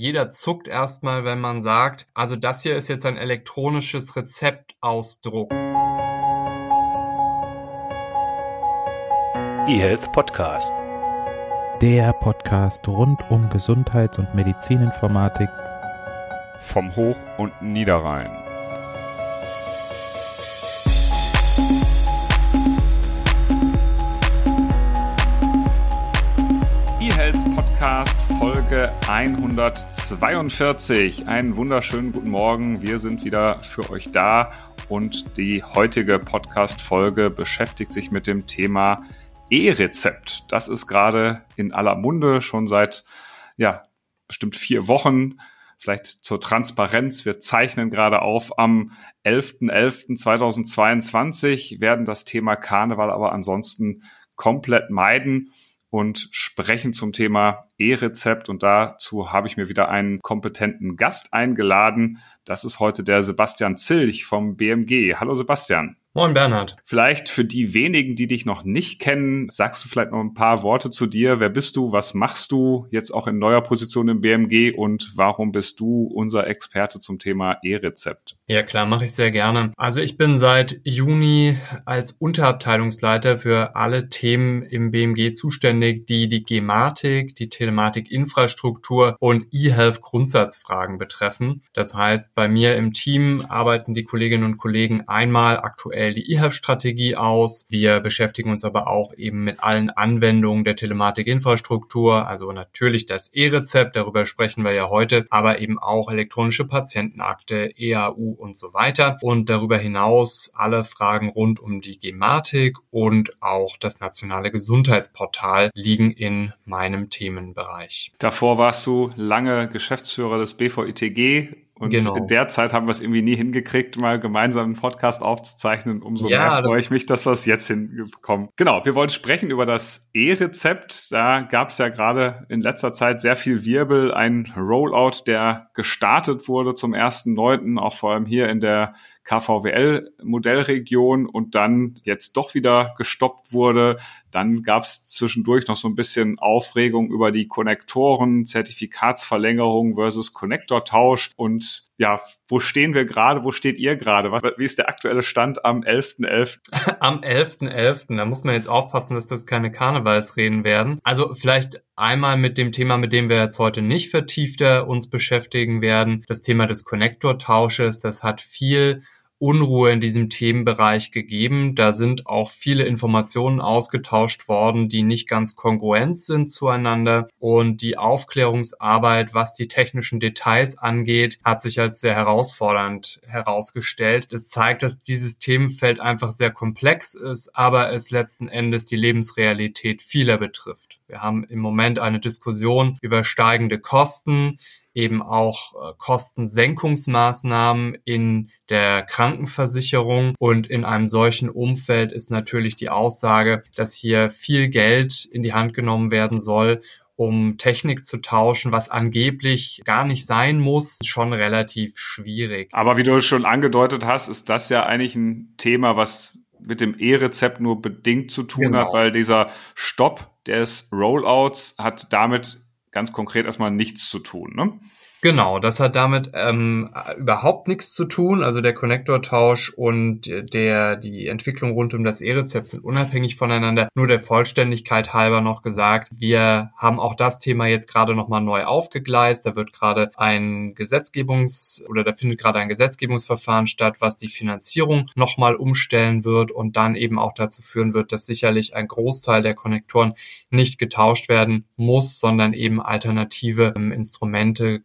Jeder zuckt erstmal, wenn man sagt, also das hier ist jetzt ein elektronisches Rezeptausdruck. eHealth Podcast. Der Podcast rund um Gesundheits- und Medizininformatik vom Hoch- und Niederrhein. eHealth Podcast Folge 142. Einen wunderschönen guten Morgen. Wir sind wieder für euch da und die heutige Podcast-Folge beschäftigt sich mit dem Thema E-Rezept. Das ist gerade in aller Munde schon seit, ja, bestimmt vier Wochen. Vielleicht zur Transparenz. Wir zeichnen gerade auf am 11.11.2022, werden das Thema Karneval aber ansonsten komplett meiden und sprechen zum Thema E-Rezept. Und dazu habe ich mir wieder einen kompetenten Gast eingeladen. Das ist heute der Sebastian Zilch vom BMG. Hallo Sebastian. Moin Bernhard. Vielleicht für die wenigen, die dich noch nicht kennen, sagst du vielleicht noch ein paar Worte zu dir. Wer bist du? Was machst du jetzt auch in neuer Position im BMG und warum bist du unser Experte zum Thema E-Rezept? Ja klar, mache ich sehr gerne. Also ich bin seit Juni als Unterabteilungsleiter für alle Themen im BMG zuständig, die die Gematik, die Telematik-Infrastruktur und E-Health Grundsatzfragen betreffen. Das heißt, bei mir im Team arbeiten die Kolleginnen und Kollegen einmal aktuell die eHealth-Strategie aus. Wir beschäftigen uns aber auch eben mit allen Anwendungen der Telematikinfrastruktur, also natürlich das E-Rezept, darüber sprechen wir ja heute, aber eben auch elektronische Patientenakte, EAU und so weiter. Und darüber hinaus alle Fragen rund um die Gematik und auch das nationale Gesundheitsportal liegen in meinem Themenbereich. Davor warst du lange Geschäftsführer des BVITG und genau. in der Zeit haben wir es irgendwie nie hingekriegt, mal gemeinsam einen Podcast aufzuzeichnen. Umso ja, mehr freue ich mich, dass wir es jetzt hinbekommen. Genau, wir wollen sprechen über das E-Rezept. Da gab es ja gerade in letzter Zeit sehr viel Wirbel. Ein Rollout, der gestartet wurde zum ersten Neunten, auch vor allem hier in der KVWL-Modellregion und dann jetzt doch wieder gestoppt wurde. Dann gab es zwischendurch noch so ein bisschen Aufregung über die Konnektoren, Zertifikatsverlängerung versus Konnektortausch. Und ja, wo stehen wir gerade? Wo steht ihr gerade? Wie ist der aktuelle Stand am 11.11.? .11.? am 11.11. .11., da muss man jetzt aufpassen, dass das keine Karnevalsreden werden. Also vielleicht einmal mit dem Thema, mit dem wir jetzt heute nicht vertiefter uns beschäftigen werden. Das Thema des Konnektortausches, das hat viel Unruhe in diesem Themenbereich gegeben. Da sind auch viele Informationen ausgetauscht worden, die nicht ganz kongruent sind zueinander. Und die Aufklärungsarbeit, was die technischen Details angeht, hat sich als sehr herausfordernd herausgestellt. Es zeigt, dass dieses Themenfeld einfach sehr komplex ist, aber es letzten Endes die Lebensrealität vieler betrifft. Wir haben im Moment eine Diskussion über steigende Kosten, eben auch äh, Kostensenkungsmaßnahmen in der Krankenversicherung. Und in einem solchen Umfeld ist natürlich die Aussage, dass hier viel Geld in die Hand genommen werden soll, um Technik zu tauschen, was angeblich gar nicht sein muss, schon relativ schwierig. Aber wie du schon angedeutet hast, ist das ja eigentlich ein Thema, was mit dem E-Rezept nur bedingt zu tun genau. hat, weil dieser Stopp des Rollouts hat damit ganz konkret erstmal nichts zu tun. Ne? Genau, das hat damit ähm, überhaupt nichts zu tun. Also der Konnektortausch und der die Entwicklung rund um das E-Rezept sind unabhängig voneinander. Nur der Vollständigkeit halber noch gesagt, wir haben auch das Thema jetzt gerade nochmal neu aufgegleist. Da wird gerade ein Gesetzgebungs- oder da findet gerade ein Gesetzgebungsverfahren statt, was die Finanzierung nochmal umstellen wird und dann eben auch dazu führen wird, dass sicherlich ein Großteil der Konnektoren nicht getauscht werden muss, sondern eben alternative ähm, Instrumente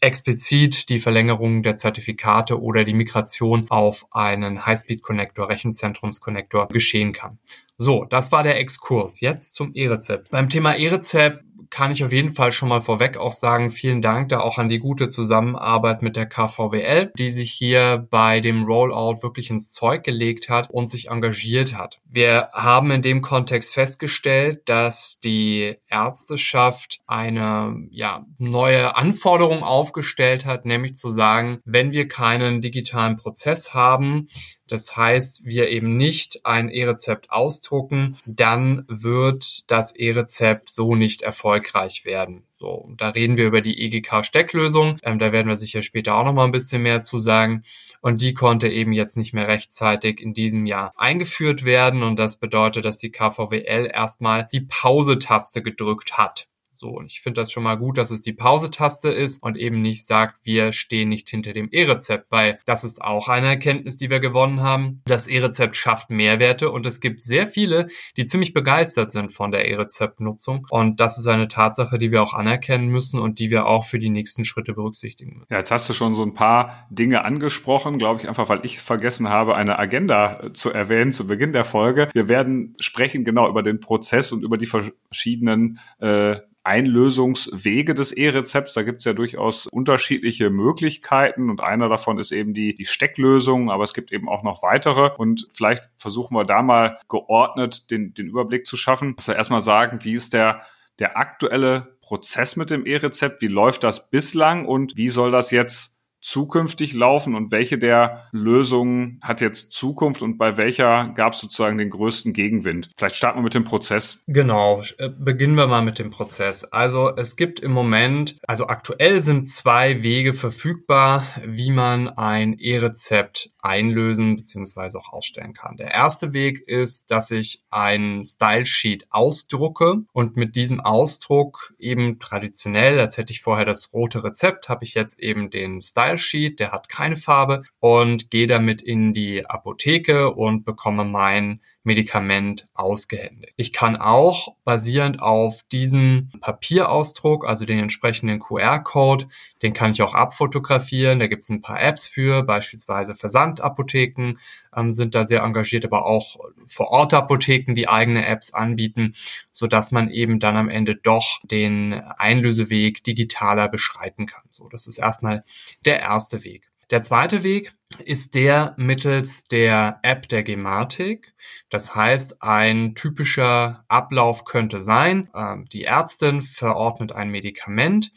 explizit die Verlängerung der Zertifikate oder die Migration auf einen Highspeed-Connector, Rechenzentrums-Connector geschehen kann. So, das war der Exkurs. Jetzt zum E-Rezept. Beim Thema E-Rezept kann ich auf jeden Fall schon mal vorweg auch sagen, vielen Dank da auch an die gute Zusammenarbeit mit der KVWL, die sich hier bei dem Rollout wirklich ins Zeug gelegt hat und sich engagiert hat. Wir haben in dem Kontext festgestellt, dass die Ärzteschaft eine ja, neue Anforderung aufgestellt hat, nämlich zu sagen, wenn wir keinen digitalen Prozess haben, Das heißt, wir eben nicht ein E-Rezept ausdrucken, dann wird das E-Rezept so nicht erfolgreich werden. So, da reden wir über die EGK-Stecklösung. Ähm, da werden wir sicher später auch noch mal ein bisschen mehr zu sagen. Und die konnte eben jetzt nicht mehr rechtzeitig in diesem Jahr eingeführt werden. Und das bedeutet, dass die KVWL erstmal die Pause-Taste gedrückt hat. So, und ich finde das schon mal gut, dass es die Pause-Taste ist und eben nicht sagt, wir stehen nicht hinter dem E-Rezept, weil das ist auch eine Erkenntnis, die wir gewonnen haben. Das E-Rezept schafft Mehrwerte und es gibt sehr viele, die ziemlich begeistert sind von der E-Rezept-Nutzung. Und das ist eine Tatsache, die wir auch anerkennen müssen und die wir auch für die nächsten Schritte berücksichtigen müssen. Ja, jetzt hast du schon so ein paar Dinge angesprochen, glaube ich, einfach weil ich vergessen habe, eine Agenda zu erwähnen zu Beginn der Folge. Wir werden sprechen genau über den Prozess und über die verschiedenen äh, Einlösungswege des E-Rezepts. Da gibt es ja durchaus unterschiedliche Möglichkeiten und einer davon ist eben die, die Stecklösung, aber es gibt eben auch noch weitere und vielleicht versuchen wir da mal geordnet den, den Überblick zu schaffen. Wir erstmal sagen, wie ist der, der aktuelle Prozess mit dem E-Rezept? Wie läuft das bislang und wie soll das jetzt zukünftig laufen und welche der Lösungen hat jetzt Zukunft und bei welcher gab es sozusagen den größten Gegenwind? Vielleicht starten wir mit dem Prozess. Genau, äh, beginnen wir mal mit dem Prozess. Also es gibt im Moment, also aktuell sind zwei Wege verfügbar, wie man ein E-Rezept einlösen bzw. auch ausstellen kann. Der erste Weg ist, dass ich ein Style Sheet ausdrucke und mit diesem Ausdruck eben traditionell, als hätte ich vorher das rote Rezept, habe ich jetzt eben den Style Sheet, der hat keine Farbe und gehe damit in die Apotheke und bekomme mein Medikament ausgehändigt. Ich kann auch basierend auf diesem Papierausdruck, also den entsprechenden QR-Code, den kann ich auch abfotografieren. Da gibt es ein paar Apps für, beispielsweise Versandapotheken ähm, sind da sehr engagiert, aber auch vor Ort Apotheken, die eigene Apps anbieten, so dass man eben dann am Ende doch den Einlöseweg digitaler beschreiten kann. So, das ist erstmal der erste Weg. Der zweite Weg ist der mittels der App der Gematik. Das heißt, ein typischer Ablauf könnte sein, ähm, die Ärztin verordnet ein Medikament,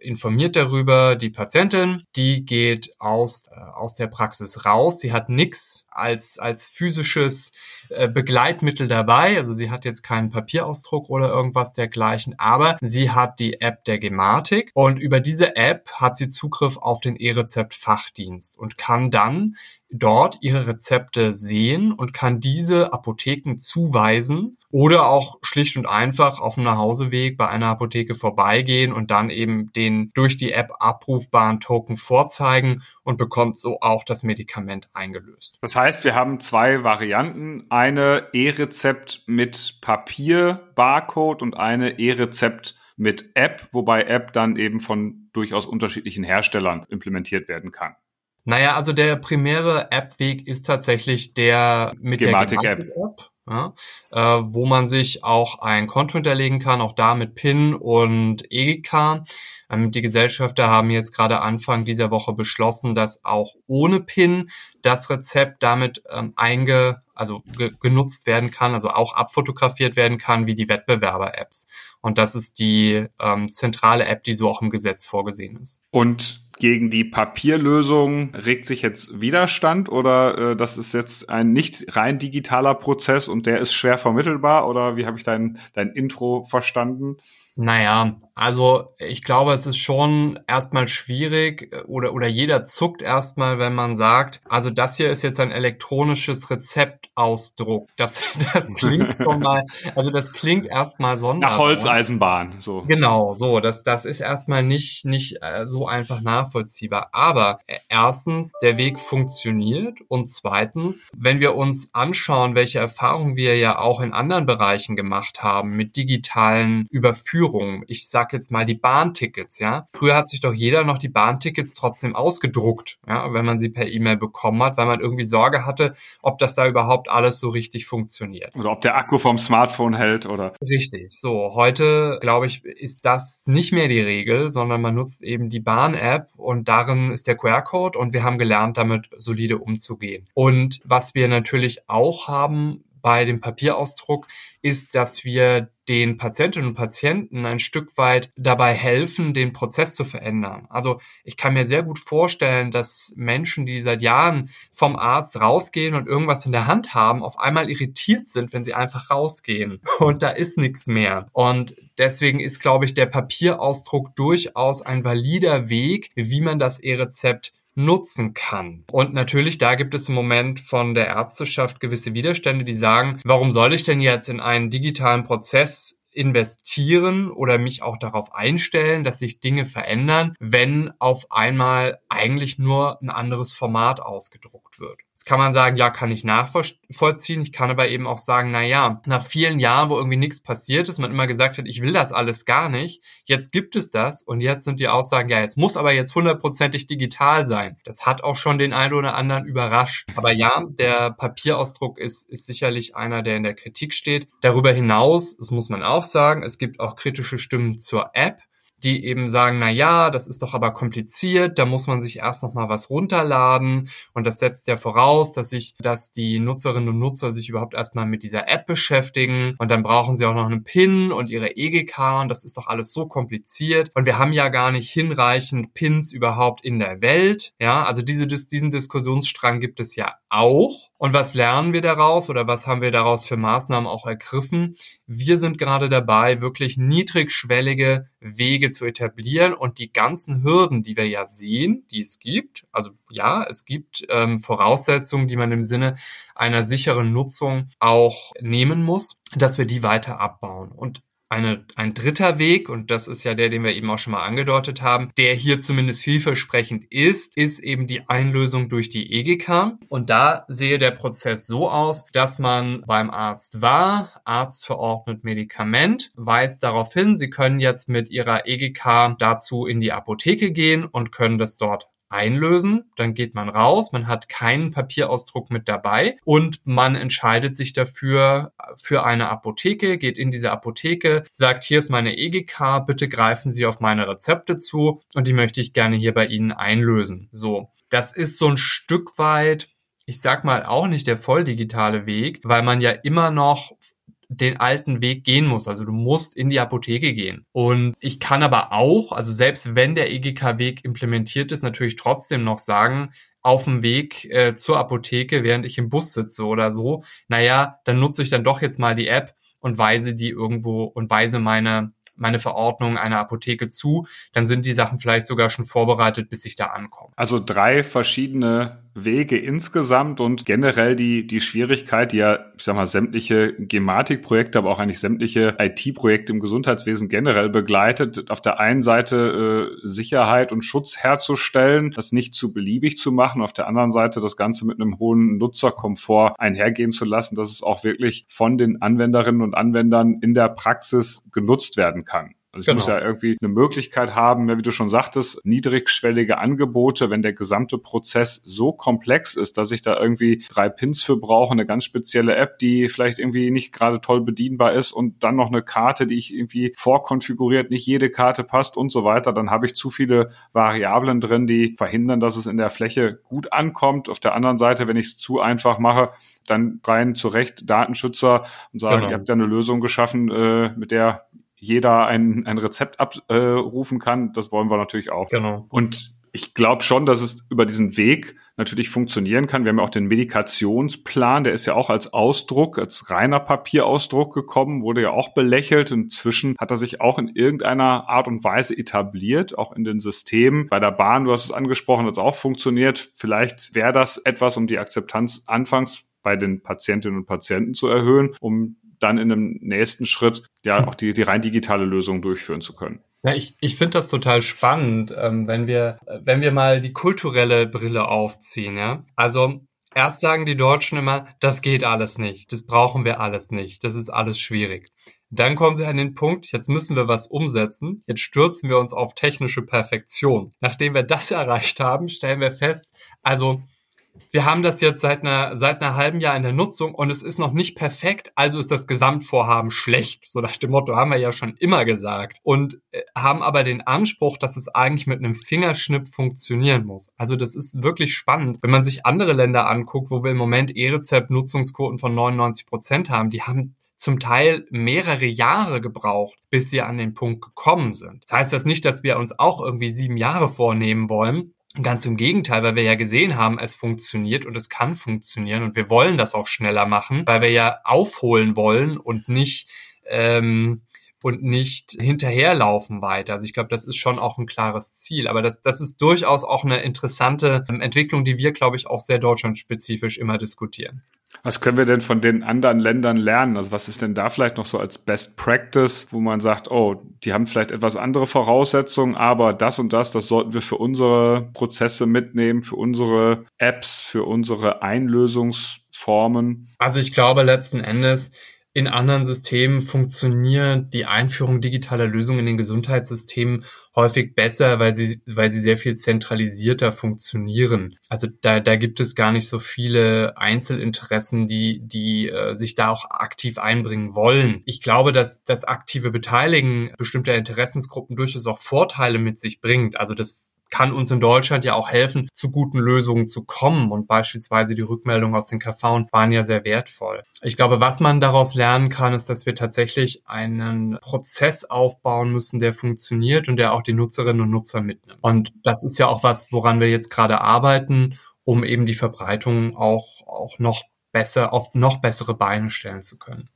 informiert darüber die Patientin, die geht aus, äh, aus der Praxis raus, sie hat nichts als, als physisches äh, Begleitmittel dabei. Also sie hat jetzt keinen Papierausdruck oder irgendwas dergleichen, aber sie hat die App der Gematik und über diese App hat sie Zugriff auf den E-Rezept-Fachdienst und kann dann dort ihre Rezepte sehen und kann diese Apotheken zuweisen oder auch schlicht und einfach auf dem Nachhauseweg bei einer Apotheke vorbeigehen und dann eben den durch die App abrufbaren Token vorzeigen und bekommt so auch das Medikament eingelöst. Das heißt, wir haben zwei Varianten. Eine E-Rezept mit Papier-Barcode und eine E-Rezept mit App, wobei App dann eben von durchaus unterschiedlichen Herstellern implementiert werden kann. Naja, also der primäre App-Weg ist tatsächlich der mit Gematik der Gematik-App. Ja, äh, wo man sich auch ein Konto hinterlegen kann, auch da mit PIN und EGK. Ähm, die Gesellschafter haben jetzt gerade Anfang dieser Woche beschlossen, dass auch ohne PIN das Rezept damit ähm, einge, also ge genutzt werden kann, also auch abfotografiert werden kann, wie die Wettbewerber-Apps. Und das ist die ähm, zentrale App, die so auch im Gesetz vorgesehen ist. Und gegen die Papierlösung regt sich jetzt Widerstand oder äh, das ist jetzt ein nicht rein digitaler Prozess und der ist schwer vermittelbar oder wie habe ich dein, dein Intro verstanden? Naja, also ich glaube, es ist schon erstmal schwierig oder, oder jeder zuckt erstmal, wenn man sagt, also das hier ist jetzt ein elektronisches Rezeptausdruck. Das, das klingt schon mal, also das klingt erstmal sonderbar. Nach Holzeisenbahn, so. Genau, so, das, das ist erstmal nicht, nicht äh, so einfach nachvollziehbar. Aber äh, erstens, der Weg funktioniert und zweitens, wenn wir uns anschauen, welche Erfahrungen wir ja auch in anderen Bereichen gemacht haben mit digitalen Überführungen. Ich sag sag jetzt mal die Bahntickets, ja. Früher hat sich doch jeder noch die Bahntickets trotzdem ausgedruckt, ja, wenn man sie per E-Mail bekommen hat, weil man irgendwie Sorge hatte, ob das da überhaupt alles so richtig funktioniert. Oder ob der Akku vom Smartphone hält oder. Richtig. So, heute, glaube ich, ist das nicht mehr die Regel, sondern man nutzt eben die Bahn-App und darin ist der QR-Code und wir haben gelernt, damit solide umzugehen. Und was wir natürlich auch haben, bei dem Papierausdruck ist, dass wir den Patientinnen und Patienten ein Stück weit dabei helfen, den Prozess zu verändern. Also ich kann mir sehr gut vorstellen, dass Menschen, die seit Jahren vom Arzt rausgehen und irgendwas in der Hand haben, auf einmal irritiert sind, wenn sie einfach rausgehen und da ist nichts mehr. Und deswegen ist, glaube ich, der Papierausdruck durchaus ein valider Weg, wie man das E-Rezept nutzen kann. Und natürlich, da gibt es im Moment von der Ärzteschaft gewisse Widerstände, die sagen, warum soll ich denn jetzt in einen digitalen Prozess investieren oder mich auch darauf einstellen, dass sich Dinge verändern, wenn auf einmal eigentlich nur ein anderes Format ausgedruckt wird kann man sagen, ja, kann ich nachvollziehen. Ich kann aber eben auch sagen, na ja, nach vielen Jahren, wo irgendwie nichts passiert ist, man immer gesagt hat, ich will das alles gar nicht. Jetzt gibt es das und jetzt sind die Aussagen, ja, es muss aber jetzt hundertprozentig digital sein. Das hat auch schon den einen oder anderen überrascht. Aber ja, der Papierausdruck ist, ist sicherlich einer, der in der Kritik steht. Darüber hinaus, das muss man auch sagen, es gibt auch kritische Stimmen zur App die eben sagen, na ja, das ist doch aber kompliziert, da muss man sich erst noch mal was runterladen. Und das setzt ja voraus, dass sich, dass die Nutzerinnen und Nutzer sich überhaupt erstmal mit dieser App beschäftigen. Und dann brauchen sie auch noch einen PIN und ihre EGK und das ist doch alles so kompliziert. Und wir haben ja gar nicht hinreichend Pins überhaupt in der Welt, ja, also diese, diesen Diskussionsstrang gibt es ja auch. Und was lernen wir daraus oder was haben wir daraus für Maßnahmen auch ergriffen? Wir sind gerade dabei, wirklich niedrigschwellige Wege zu etablieren und die ganzen Hürden, die wir ja sehen, die es gibt, also ja, es gibt ähm, Voraussetzungen, die man im Sinne einer sicheren Nutzung auch nehmen muss, dass wir die weiter abbauen. Und eine, ein dritter Weg, und das ist ja der, den wir eben auch schon mal angedeutet haben, der hier zumindest vielversprechend ist, ist eben die Einlösung durch die EGK. Und da sehe der Prozess so aus, dass man beim Arzt war, Arzt verordnet Medikament, weist darauf hin, Sie können jetzt mit Ihrer EGK dazu in die Apotheke gehen und können das dort einlösen, dann geht man raus, man hat keinen Papierausdruck mit dabei und man entscheidet sich dafür für eine Apotheke, geht in diese Apotheke, sagt, hier ist meine EGK, bitte greifen Sie auf meine Rezepte zu und die möchte ich gerne hier bei Ihnen einlösen. So, das ist so ein Stück weit ich sag mal auch nicht der voll digitale Weg, weil man ja immer noch den alten Weg gehen muss. Also du musst in die Apotheke gehen. Und ich kann aber auch, also selbst wenn der EGK-Weg implementiert ist, natürlich trotzdem noch sagen, auf dem Weg äh, zur Apotheke, während ich im Bus sitze oder so, naja, dann nutze ich dann doch jetzt mal die App und weise die irgendwo und weise meine meine Verordnung einer Apotheke zu, dann sind die Sachen vielleicht sogar schon vorbereitet, bis ich da ankomme. Also drei verschiedene Wege insgesamt und generell die, die Schwierigkeit, die ja, ich sag mal, sämtliche Gematik-Projekte, aber auch eigentlich sämtliche IT-Projekte im Gesundheitswesen generell begleitet, auf der einen Seite äh, Sicherheit und Schutz herzustellen, das nicht zu beliebig zu machen, auf der anderen Seite das Ganze mit einem hohen Nutzerkomfort einhergehen zu lassen, dass es auch wirklich von den Anwenderinnen und Anwendern in der Praxis genutzt werden kann. Also ich genau. muss ja irgendwie eine Möglichkeit haben, wie du schon sagtest, niedrigschwellige Angebote, wenn der gesamte Prozess so komplex ist, dass ich da irgendwie drei Pins für brauche, eine ganz spezielle App, die vielleicht irgendwie nicht gerade toll bedienbar ist und dann noch eine Karte, die ich irgendwie vorkonfiguriert, nicht jede Karte passt und so weiter, dann habe ich zu viele Variablen drin, die verhindern, dass es in der Fläche gut ankommt. Auf der anderen Seite, wenn ich es zu einfach mache, dann rein zurecht Datenschützer und sagen, genau. ihr habt ja eine Lösung geschaffen, äh, mit der jeder ein, ein Rezept abrufen äh, kann. Das wollen wir natürlich auch. Genau. Und ich glaube schon, dass es über diesen Weg natürlich funktionieren kann. Wir haben ja auch den Medikationsplan, der ist ja auch als Ausdruck, als reiner Papierausdruck gekommen, wurde ja auch belächelt. Inzwischen hat er sich auch in irgendeiner Art und Weise etabliert, auch in den Systemen. Bei der Bahn, du hast es angesprochen, hat es auch funktioniert. Vielleicht wäre das etwas, um die Akzeptanz anfangs bei den Patientinnen und Patienten zu erhöhen, um dann in einem nächsten Schritt ja auch die, die rein digitale Lösung durchführen zu können. Ja, ich, ich finde das total spannend, ähm, wenn wir, wenn wir mal die kulturelle Brille aufziehen, ja. Also erst sagen die Deutschen immer, das geht alles nicht, das brauchen wir alles nicht, das ist alles schwierig. Dann kommen sie an den Punkt, jetzt müssen wir was umsetzen, jetzt stürzen wir uns auf technische Perfektion. Nachdem wir das erreicht haben, stellen wir fest, also wir haben das jetzt seit einer, seit einer halben Jahr in der Nutzung und es ist noch nicht perfekt, also ist das Gesamtvorhaben schlecht. So nach dem Motto haben wir ja schon immer gesagt. Und äh, haben aber den Anspruch, dass es eigentlich mit einem Fingerschnipp funktionieren muss. Also das ist wirklich spannend. Wenn man sich andere Länder anguckt, wo wir im Moment E-Rezept-Nutzungsquoten von 99 Prozent haben, die haben zum Teil mehrere Jahre gebraucht, bis sie an den Punkt gekommen sind. Das heißt das nicht, dass wir uns auch irgendwie sieben Jahre vornehmen wollen, Ganz im Gegenteil, weil wir ja gesehen haben, es funktioniert und es kann funktionieren und wir wollen das auch schneller machen, weil wir ja aufholen wollen und nicht ähm, und nicht hinterherlaufen weiter. Also ich glaube, das ist schon auch ein klares Ziel. Aber das, das ist durchaus auch eine interessante ähm, Entwicklung, die wir, glaube ich, auch sehr deutschlandspezifisch immer diskutieren. Was können wir denn von den anderen Ländern lernen? Also was ist denn da vielleicht noch so als Best Practice, wo man sagt, oh, die haben vielleicht etwas andere Voraussetzungen, aber das und das, das sollten wir für unsere Prozesse mitnehmen, für unsere Apps, für unsere Einlösungsformen? Also ich glaube letzten Endes, in anderen Systemen funktioniert die Einführung digitaler Lösungen in den Gesundheitssystemen häufig besser, weil sie, weil sie sehr viel zentralisierter funktionieren. Also da, da gibt es gar nicht so viele Einzelinteressen, die, die äh, sich da auch aktiv einbringen wollen. Ich glaube, dass das aktive Beteiligen bestimmter Interessensgruppen durchaus auch Vorteile mit sich bringt. Also das kann uns in Deutschland ja auch helfen, zu guten Lösungen zu kommen. Und beispielsweise die Rückmeldungen aus den KV waren ja sehr wertvoll. Ich glaube, was man daraus lernen kann, ist, dass wir tatsächlich einen Prozess aufbauen müssen, der funktioniert und der auch die Nutzerinnen und Nutzer mitnimmt. Und das ist ja auch was, woran wir jetzt gerade arbeiten, um eben die Verbreitung auch, auch noch besser, auf noch bessere Beine stellen zu können.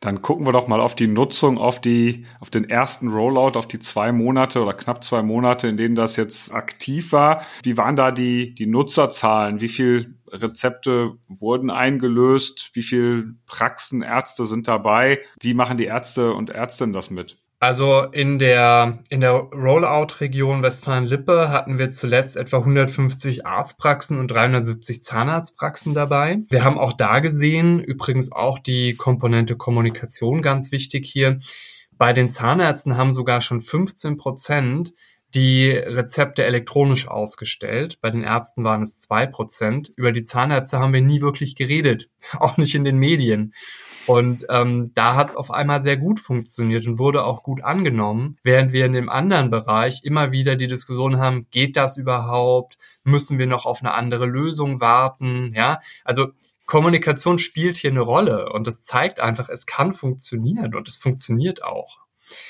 Dann gucken wir doch mal auf die Nutzung, auf die, auf den ersten Rollout, auf die zwei Monate oder knapp zwei Monate, in denen das jetzt aktiv war. Wie waren da die, die Nutzerzahlen? Wie viel Rezepte wurden eingelöst? Wie viel Praxen, Ärzte sind dabei? Wie machen die Ärzte und Ärztinnen das mit? Also in der, in der Rollout-Region Westfalen-Lippe hatten wir zuletzt etwa 150 Arztpraxen und 370 Zahnarztpraxen dabei. Wir haben auch da gesehen, übrigens auch die Komponente Kommunikation ganz wichtig hier. Bei den Zahnärzten haben sogar schon 15 Prozent die Rezepte elektronisch ausgestellt. Bei den Ärzten waren es zwei Prozent. Über die Zahnärzte haben wir nie wirklich geredet, auch nicht in den Medien. Und ähm, da hat es auf einmal sehr gut funktioniert und wurde auch gut angenommen, während wir in dem anderen Bereich immer wieder die Diskussion haben, geht das überhaupt? Müssen wir noch auf eine andere Lösung warten? Ja, also Kommunikation spielt hier eine Rolle und das zeigt einfach, es kann funktionieren und es funktioniert auch.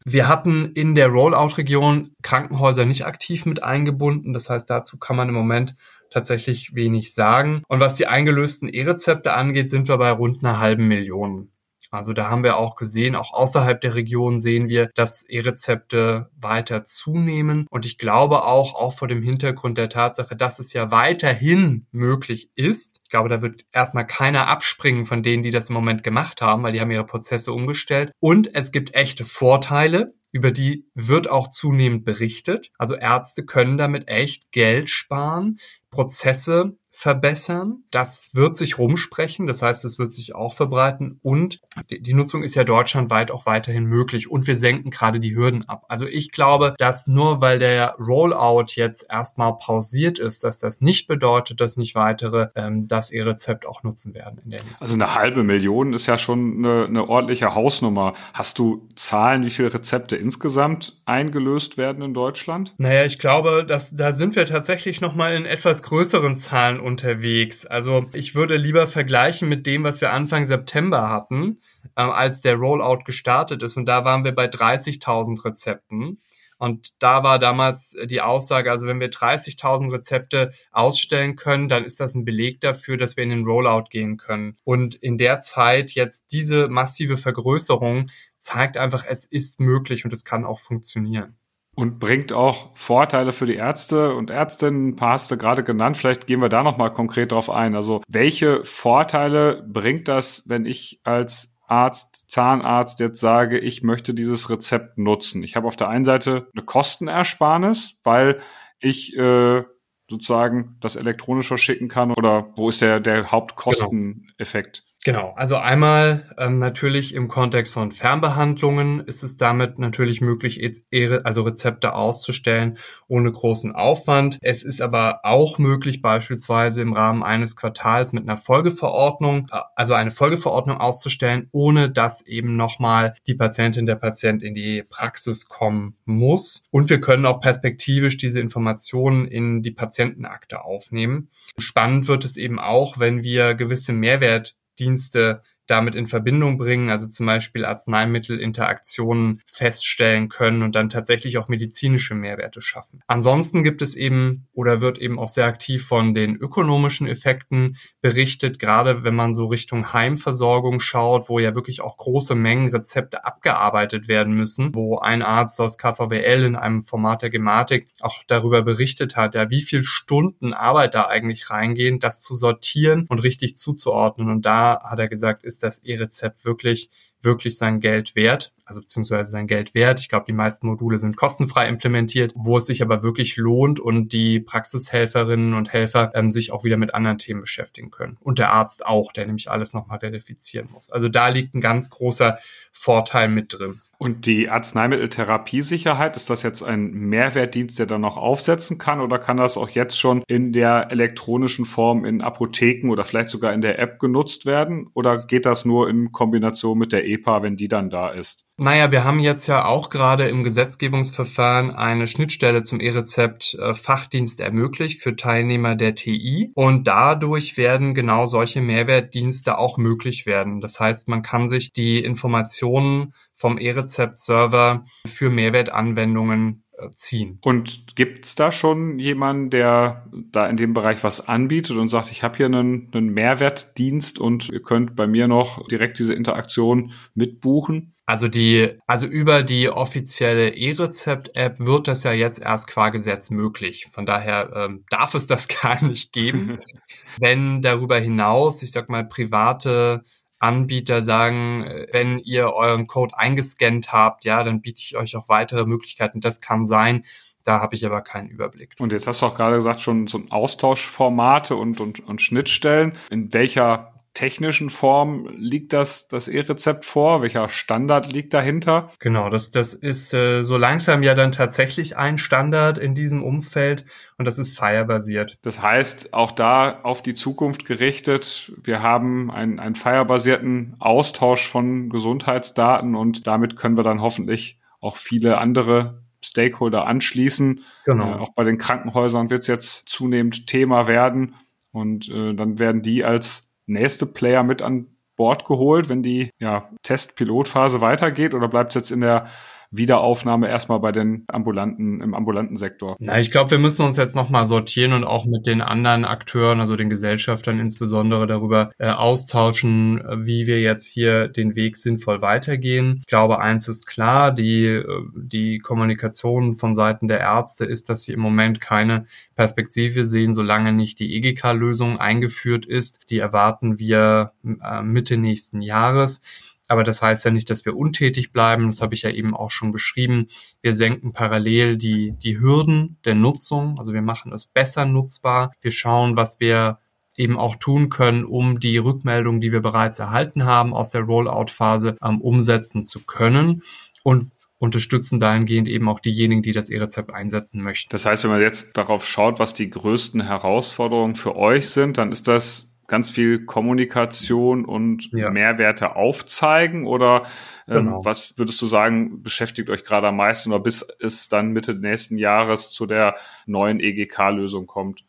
Wir hatten in der Rollout-Region Krankenhäuser nicht aktiv mit eingebunden. Das heißt, dazu kann man im Moment tatsächlich wenig sagen. Und was die eingelösten E-Rezepte angeht, sind wir bei rund einer halben Million. Also da haben wir auch gesehen, auch außerhalb der Region sehen wir, dass E-Rezepte weiter zunehmen. Und ich glaube auch, auch vor dem Hintergrund der Tatsache, dass es ja weiterhin möglich ist. Ich glaube, da wird erstmal keiner abspringen von denen, die das im Moment gemacht haben, weil die haben ihre Prozesse umgestellt. Und es gibt echte Vorteile über die wird auch zunehmend berichtet. Also Ärzte können damit echt Geld sparen, Prozesse verbessern. Das wird sich rumsprechen, das heißt, es wird sich auch verbreiten und die Nutzung ist ja deutschlandweit auch weiterhin möglich und wir senken gerade die Hürden ab. Also ich glaube, dass nur weil der Rollout jetzt erstmal pausiert ist, dass das nicht bedeutet, dass nicht weitere ähm, das E-Rezept auch nutzen werden in der nächsten Also eine halbe Million ist ja schon eine, eine ordentliche Hausnummer. Hast du Zahlen, wie viele Rezepte insgesamt eingelöst werden in Deutschland? Naja, ich glaube, dass da sind wir tatsächlich noch mal in etwas größeren Zahlen unterwegs. Also ich würde lieber vergleichen mit dem, was wir Anfang September hatten, äh, als der Rollout gestartet ist. Und da waren wir bei 30.000 Rezepten. Und da war damals die Aussage, also wenn wir 30.000 Rezepte ausstellen können, dann ist das ein Beleg dafür, dass wir in den Rollout gehen können. Und in der Zeit jetzt diese massive Vergrößerung zeigt einfach, es ist möglich und es kann auch funktionieren. Und bringt auch Vorteile für die Ärzte und Ärztinnen. Ein paar hast du gerade genannt. Vielleicht gehen wir da nochmal konkret drauf ein. Also welche Vorteile bringt das, wenn ich als Arzt, Zahnarzt jetzt sage, ich möchte dieses Rezept nutzen? Ich habe auf der einen Seite eine Kostenersparnis, weil ich äh, sozusagen das elektronischer schicken kann. Oder wo ist der, der Hauptkosteneffekt? Genau. Genau, also einmal ähm, natürlich im Kontext von Fernbehandlungen ist es damit natürlich möglich, e also Rezepte auszustellen ohne großen Aufwand. Es ist aber auch möglich, beispielsweise im Rahmen eines Quartals mit einer Folgeverordnung, äh, also eine Folgeverordnung auszustellen, ohne dass eben nochmal die Patientin, der Patient in die Praxis kommen muss. Und wir können auch perspektivisch diese Informationen in die Patientenakte aufnehmen. Spannend wird es eben auch, wenn wir gewisse Mehrwert Dienste damit in Verbindung bringen, also zum Beispiel Arzneimittelinteraktionen feststellen können und dann tatsächlich auch medizinische Mehrwerte schaffen. Ansonsten gibt es eben oder wird eben auch sehr aktiv von den ökonomischen Effekten berichtet, gerade wenn man so Richtung Heimversorgung schaut, wo ja wirklich auch große Mengen Rezepte abgearbeitet werden müssen, wo ein Arzt aus KVWL in einem Format der Gematik auch darüber berichtet hat, ja, wie viel Stunden Arbeit da eigentlich reingehen, das zu sortieren und richtig zuzuordnen. Und da hat er gesagt, ist ist das E-Rezept wirklich, wirklich sein Geld wert, also beziehungsweise sein Geld wert. Ich glaube, die meisten Module sind kostenfrei implementiert, wo es sich aber wirklich lohnt und die Praxishelferinnen und Helfer ähm, sich auch wieder mit anderen Themen beschäftigen können. Und der Arzt auch, der nämlich alles nochmal verifizieren muss. Also da liegt ein ganz großer Vorteil mit drin. Und die Arzneimitteltherapiesicherheit, ist das jetzt ein Mehrwertdienst, der dann noch aufsetzen kann oder kann das auch jetzt schon in der elektronischen Form in Apotheken oder vielleicht sogar in der App genutzt werden? Oder geht das nur in Kombination mit der EPA, wenn die dann da ist? Naja, wir haben jetzt ja auch gerade im Gesetzgebungsverfahren eine Schnittstelle zum E-Rezept äh, Fachdienst ermöglicht für Teilnehmer der TI und dadurch werden genau solche Mehrwertdienste auch möglich werden. Das heißt, man kann sich die Informationen vom E-Rezept-Server für Mehrwertanwendungen ziehen. Und gibt's da schon jemanden, der da in dem Bereich was anbietet und sagt, ich habe hier einen, einen Mehrwertdienst und ihr könnt bei mir noch direkt diese Interaktion mitbuchen? Also die, also über die offizielle E-Rezept-App wird das ja jetzt erst qua Gesetz möglich. Von daher ähm, darf es das gar nicht geben. Wenn darüber hinaus, ich sag mal, private Anbieter sagen, äh, wenn ihr euren Code eingescannt habt, ja, dann biete ich euch auch weitere Möglichkeiten. Das kann sein. Da habe ich aber keinen Überblick. Und jetzt hast du auch gerade gesagt, schon so ein Austauschformate und, und, und Schnittstellen. In welcher technischen Form liegt das, das E-Rezept vor? Welcher Standard liegt dahinter? Genau, das, das ist äh, so langsam ja dann tatsächlich ein Standard in diesem Umfeld und das ist Fire-basiert. Das heißt, auch da auf die Zukunft gerichtet, wir haben einen, einen Fire-basierten Austausch von Gesundheitsdaten und damit können wir dann hoffentlich auch viele andere Stakeholder anschließen. Genau. Äh, auch bei den Krankenhäusern wird es jetzt zunehmend Thema werden und äh, dann werden die als nächste Player mit an Bord geholt, wenn die ja, Test-Pilotphase weitergeht oder bleibt es jetzt in der Wiederaufnahme erstmal bei den ambulanten, im ambulanten Sektor? Na, ich glaube, wir müssen uns jetzt nochmal sortieren und auch mit den anderen Akteuren, also den Gesellschaftern insbesondere darüber äh, austauschen, wie wir jetzt hier den Weg sinnvoll weitergehen. Ich glaube, eins ist klar, die, äh, die Kommunikation von Seiten der Ärzte ist, dass sie im Moment keine Perspektive sehen, solange nicht die EGK-Lösung eingeführt ist. Die erwarten wir äh, Mitte nächsten Jahres. Aber das heißt ja nicht, dass wir untätig bleiben. Das habe ich ja eben auch schon beschrieben. Wir senken parallel die, die Hürden der Nutzung. Also wir machen es besser nutzbar. Wir schauen, was wir eben auch tun können, um die Rückmeldung, die wir bereits erhalten haben aus der Rollout-Phase, ähm, umsetzen zu können. Und unterstützen dahingehend eben auch diejenigen, die das E-Rezept einsetzen möchten. Das heißt, wenn man jetzt darauf schaut, was die größten Herausforderungen für euch sind, dann ist das ganz viel Kommunikation und ja. Mehrwerte aufzeigen oder ähm, genau. was würdest du sagen, beschäftigt euch gerade am meisten oder bis es dann Mitte nächsten Jahres zu der neuen EGK-Lösung kommt?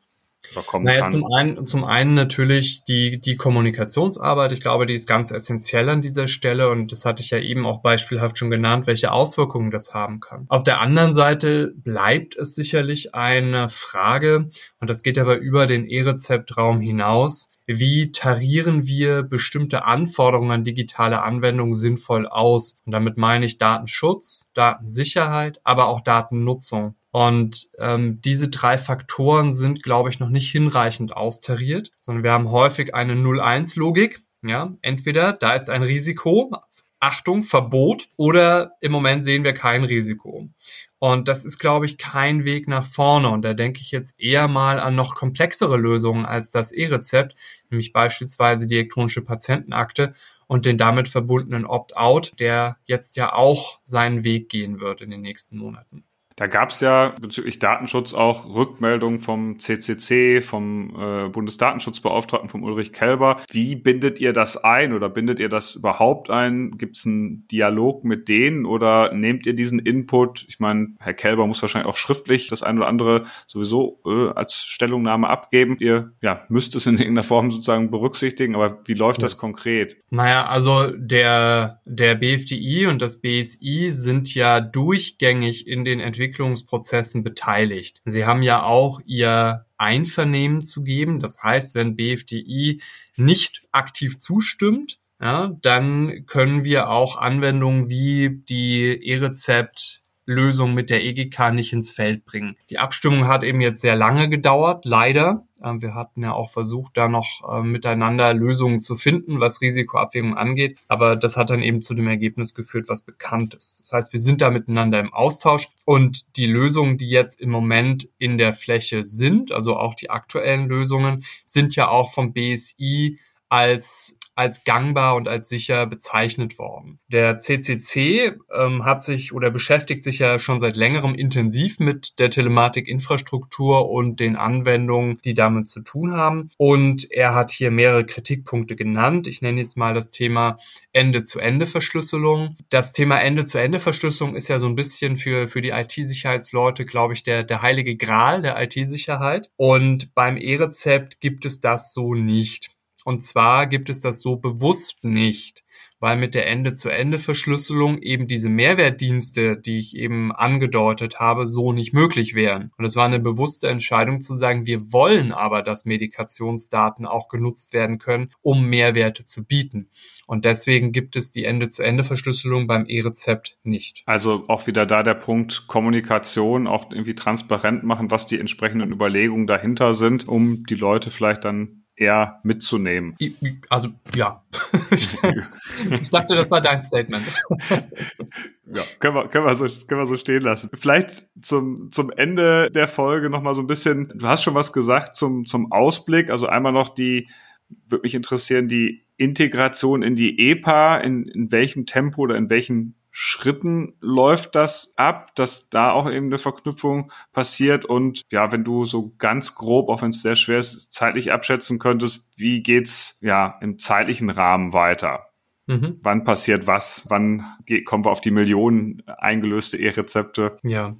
Naja, kann. zum einen, zum einen natürlich die, die Kommunikationsarbeit. Ich glaube, die ist ganz essentiell an dieser Stelle und das hatte ich ja eben auch beispielhaft schon genannt, welche Auswirkungen das haben kann. Auf der anderen Seite bleibt es sicherlich eine Frage und das geht aber über den E-Rezeptraum hinaus wie tarieren wir bestimmte Anforderungen an digitale Anwendungen sinnvoll aus? Und damit meine ich Datenschutz, Datensicherheit, aber auch Datennutzung. Und ähm, diese drei Faktoren sind, glaube ich, noch nicht hinreichend austariert, sondern wir haben häufig eine 0-1-Logik. Ja, entweder da ist ein Risiko Achtung, Verbot oder im Moment sehen wir kein Risiko. Und das ist, glaube ich, kein Weg nach vorne. Und da denke ich jetzt eher mal an noch komplexere Lösungen als das E-Rezept, nämlich beispielsweise die elektronische Patientenakte und den damit verbundenen Opt-out, der jetzt ja auch seinen Weg gehen wird in den nächsten Monaten. Da gab es ja bezüglich Datenschutz auch Rückmeldungen vom CCC, vom äh, Bundesdatenschutzbeauftragten, vom Ulrich Kelber. Wie bindet ihr das ein oder bindet ihr das überhaupt ein? Gibt es einen Dialog mit denen oder nehmt ihr diesen Input? Ich meine, Herr Kelber muss wahrscheinlich auch schriftlich das eine oder andere sowieso äh, als Stellungnahme abgeben. Ihr ja, müsst es in irgendeiner Form sozusagen berücksichtigen, aber wie läuft das konkret? Naja, also der, der BFDI und das BSI sind ja durchgängig in den Entwicklungen Entwicklungsprozessen beteiligt. Sie haben ja auch ihr Einvernehmen zu geben. Das heißt, wenn BFDI nicht aktiv zustimmt, ja, dann können wir auch Anwendungen wie die E-Rezept Lösung mit der EGK nicht ins Feld bringen. Die Abstimmung hat eben jetzt sehr lange gedauert, leider. Ähm, wir hatten ja auch versucht, da noch ähm, miteinander Lösungen zu finden, was Risikoabwägung angeht. Aber das hat dann eben zu dem Ergebnis geführt, was bekannt ist. Das heißt, wir sind da miteinander im Austausch und die Lösungen, die jetzt im Moment in der Fläche sind, also auch die aktuellen Lösungen, sind ja auch vom BSI als als gangbar und als sicher bezeichnet worden. Der CCC ähm, hat sich oder beschäftigt sich ja schon seit längerem intensiv mit der Telematikinfrastruktur und den Anwendungen, die damit zu tun haben. Und er hat hier mehrere Kritikpunkte genannt. Ich nenne jetzt mal das Thema Ende-zu-Ende-Verschlüsselung. Das Thema Ende-zu-Ende-Verschlüsselung ist ja so ein bisschen für, für die IT-Sicherheitsleute, glaube ich, der, der heilige Gral der IT-Sicherheit. Und beim E-Rezept gibt es das so nicht. Und zwar gibt es das so bewusst nicht, weil mit der Ende-zu-Ende-Verschlüsselung eben diese Mehrwertdienste, die ich eben angedeutet habe, so nicht möglich wären. Und es war eine bewusste Entscheidung zu sagen, wir wollen aber, dass Medikationsdaten auch genutzt werden können, um Mehrwerte zu bieten. Und deswegen gibt es die Ende-zu-Ende-Verschlüsselung beim E-Rezept nicht. Also auch wieder da der Punkt Kommunikation, auch irgendwie transparent machen, was die entsprechenden Überlegungen dahinter sind, um die Leute vielleicht dann eher mitzunehmen. Also ja. ich dachte, das war dein Statement. ja, können wir, können wir, so, können wir so stehen lassen. Vielleicht zum, zum Ende der Folge nochmal so ein bisschen, du hast schon was gesagt zum, zum Ausblick, also einmal noch die, würde mich interessieren, die Integration in die EPA, in, in welchem Tempo oder in welchen Schritten läuft das ab, dass da auch eben eine Verknüpfung passiert und ja, wenn du so ganz grob, auch wenn es sehr schwer ist, zeitlich abschätzen könntest, wie geht's ja im zeitlichen Rahmen weiter? Mhm. Wann passiert was? Wann kommen wir auf die Millionen eingelöste E-Rezepte? Ja.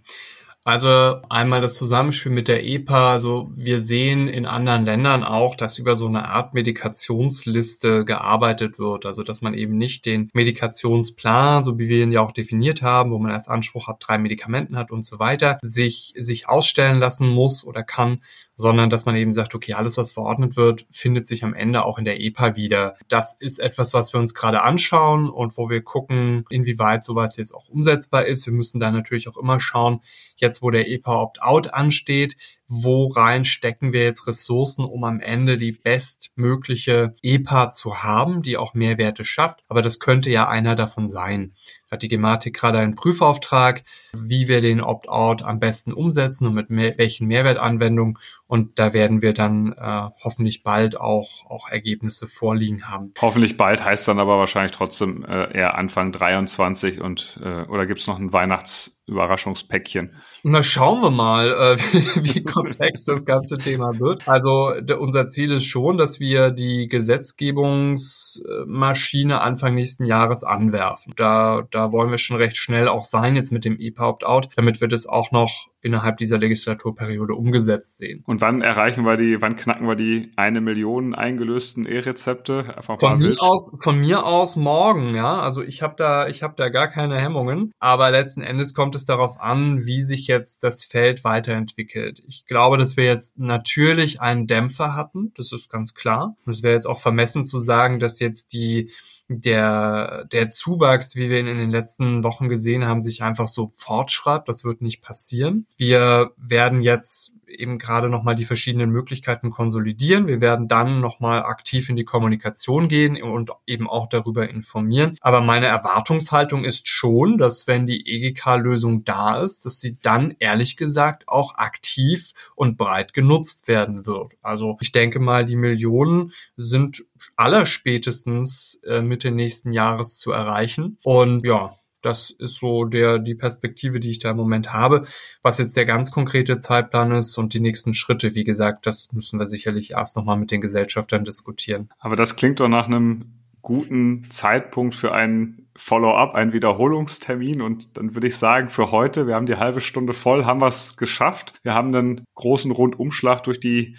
Also einmal das Zusammenspiel mit der EPA. Also wir sehen in anderen Ländern auch, dass über so eine Art Medikationsliste gearbeitet wird. Also dass man eben nicht den Medikationsplan, so wie wir ihn ja auch definiert haben, wo man erst Anspruch hat, drei Medikamenten hat und so weiter, sich, sich ausstellen lassen muss oder kann, sondern dass man eben sagt, okay, alles, was verordnet wird, findet sich am Ende auch in der EPA wieder. Das ist etwas, was wir uns gerade anschauen und wo wir gucken, inwieweit sowas jetzt auch umsetzbar ist. Wir müssen da natürlich auch immer schauen, jetzt wo der EPA Opt-out ansteht, wo rein stecken wir jetzt Ressourcen, um am Ende die bestmögliche EPA zu haben, die auch Mehrwerte schafft. Aber das könnte ja einer davon sein hat die Gematik gerade einen Prüfauftrag, wie wir den Opt-out am besten umsetzen und mit mehr, welchen Mehrwertanwendungen. Und da werden wir dann äh, hoffentlich bald auch, auch Ergebnisse vorliegen haben. Hoffentlich bald heißt dann aber wahrscheinlich trotzdem äh, eher Anfang 23 und äh, oder gibt's noch ein Weihnachtsüberraschungspäckchen? Na, schauen wir mal, äh, wie, wie komplex das ganze Thema wird. Also der, unser Ziel ist schon, dass wir die Gesetzgebungsmaschine Anfang nächsten Jahres anwerfen. Da, da wollen wir schon recht schnell auch sein, jetzt mit dem E-Opt-out, damit wir das auch noch innerhalb dieser Legislaturperiode umgesetzt sehen. Und wann erreichen wir die, wann knacken wir die eine Million eingelösten E-Rezepte? Von mir aus, von mir aus morgen, ja. Also ich habe da, ich habe da gar keine Hemmungen. Aber letzten Endes kommt es darauf an, wie sich jetzt das Feld weiterentwickelt. Ich glaube, dass wir jetzt natürlich einen Dämpfer hatten. Das ist ganz klar. Und es wäre jetzt auch vermessen zu sagen, dass jetzt die der, der Zuwachs, wie wir ihn in den letzten Wochen gesehen haben, sich einfach so fortschreibt. Das wird nicht passieren. Wir werden jetzt eben gerade nochmal die verschiedenen Möglichkeiten konsolidieren. Wir werden dann nochmal aktiv in die Kommunikation gehen und eben auch darüber informieren. Aber meine Erwartungshaltung ist schon, dass wenn die EGK-Lösung da ist, dass sie dann ehrlich gesagt auch aktiv und breit genutzt werden wird. Also ich denke mal, die Millionen sind allerspätestens äh, Mitte nächsten Jahres zu erreichen. Und ja, das ist so der, die Perspektive, die ich da im Moment habe. Was jetzt der ganz konkrete Zeitplan ist und die nächsten Schritte, wie gesagt, das müssen wir sicherlich erst nochmal mit den Gesellschaftern diskutieren. Aber das klingt doch nach einem guten Zeitpunkt für einen Follow-up, einen Wiederholungstermin. Und dann würde ich sagen, für heute, wir haben die halbe Stunde voll, haben wir es geschafft. Wir haben einen großen Rundumschlag durch die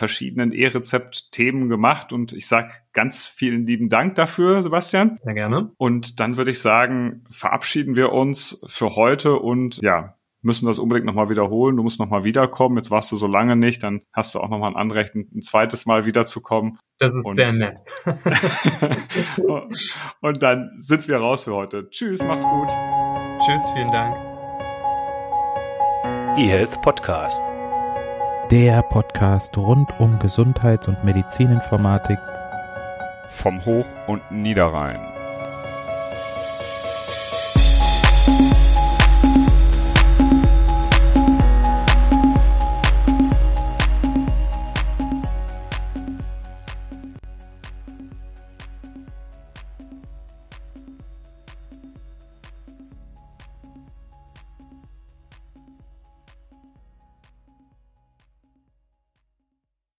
verschiedenen E-Rezept-Themen gemacht und ich sage ganz vielen lieben Dank dafür, Sebastian. Sehr gerne. Und dann würde ich sagen, verabschieden wir uns für heute und ja, müssen das unbedingt nochmal wiederholen. Du musst nochmal wiederkommen. Jetzt warst du so lange nicht, dann hast du auch nochmal ein Anrecht, ein, zweites Mal wiederzukommen. Das ist und, sehr nett. und dann sind wir raus für heute. Tschüss, mach's gut. Tschüss, vielen Dank. eHealth Podcast der Podcast rund um Gesundheits- und Medizininformatik vom Hoch- und Niederrhein.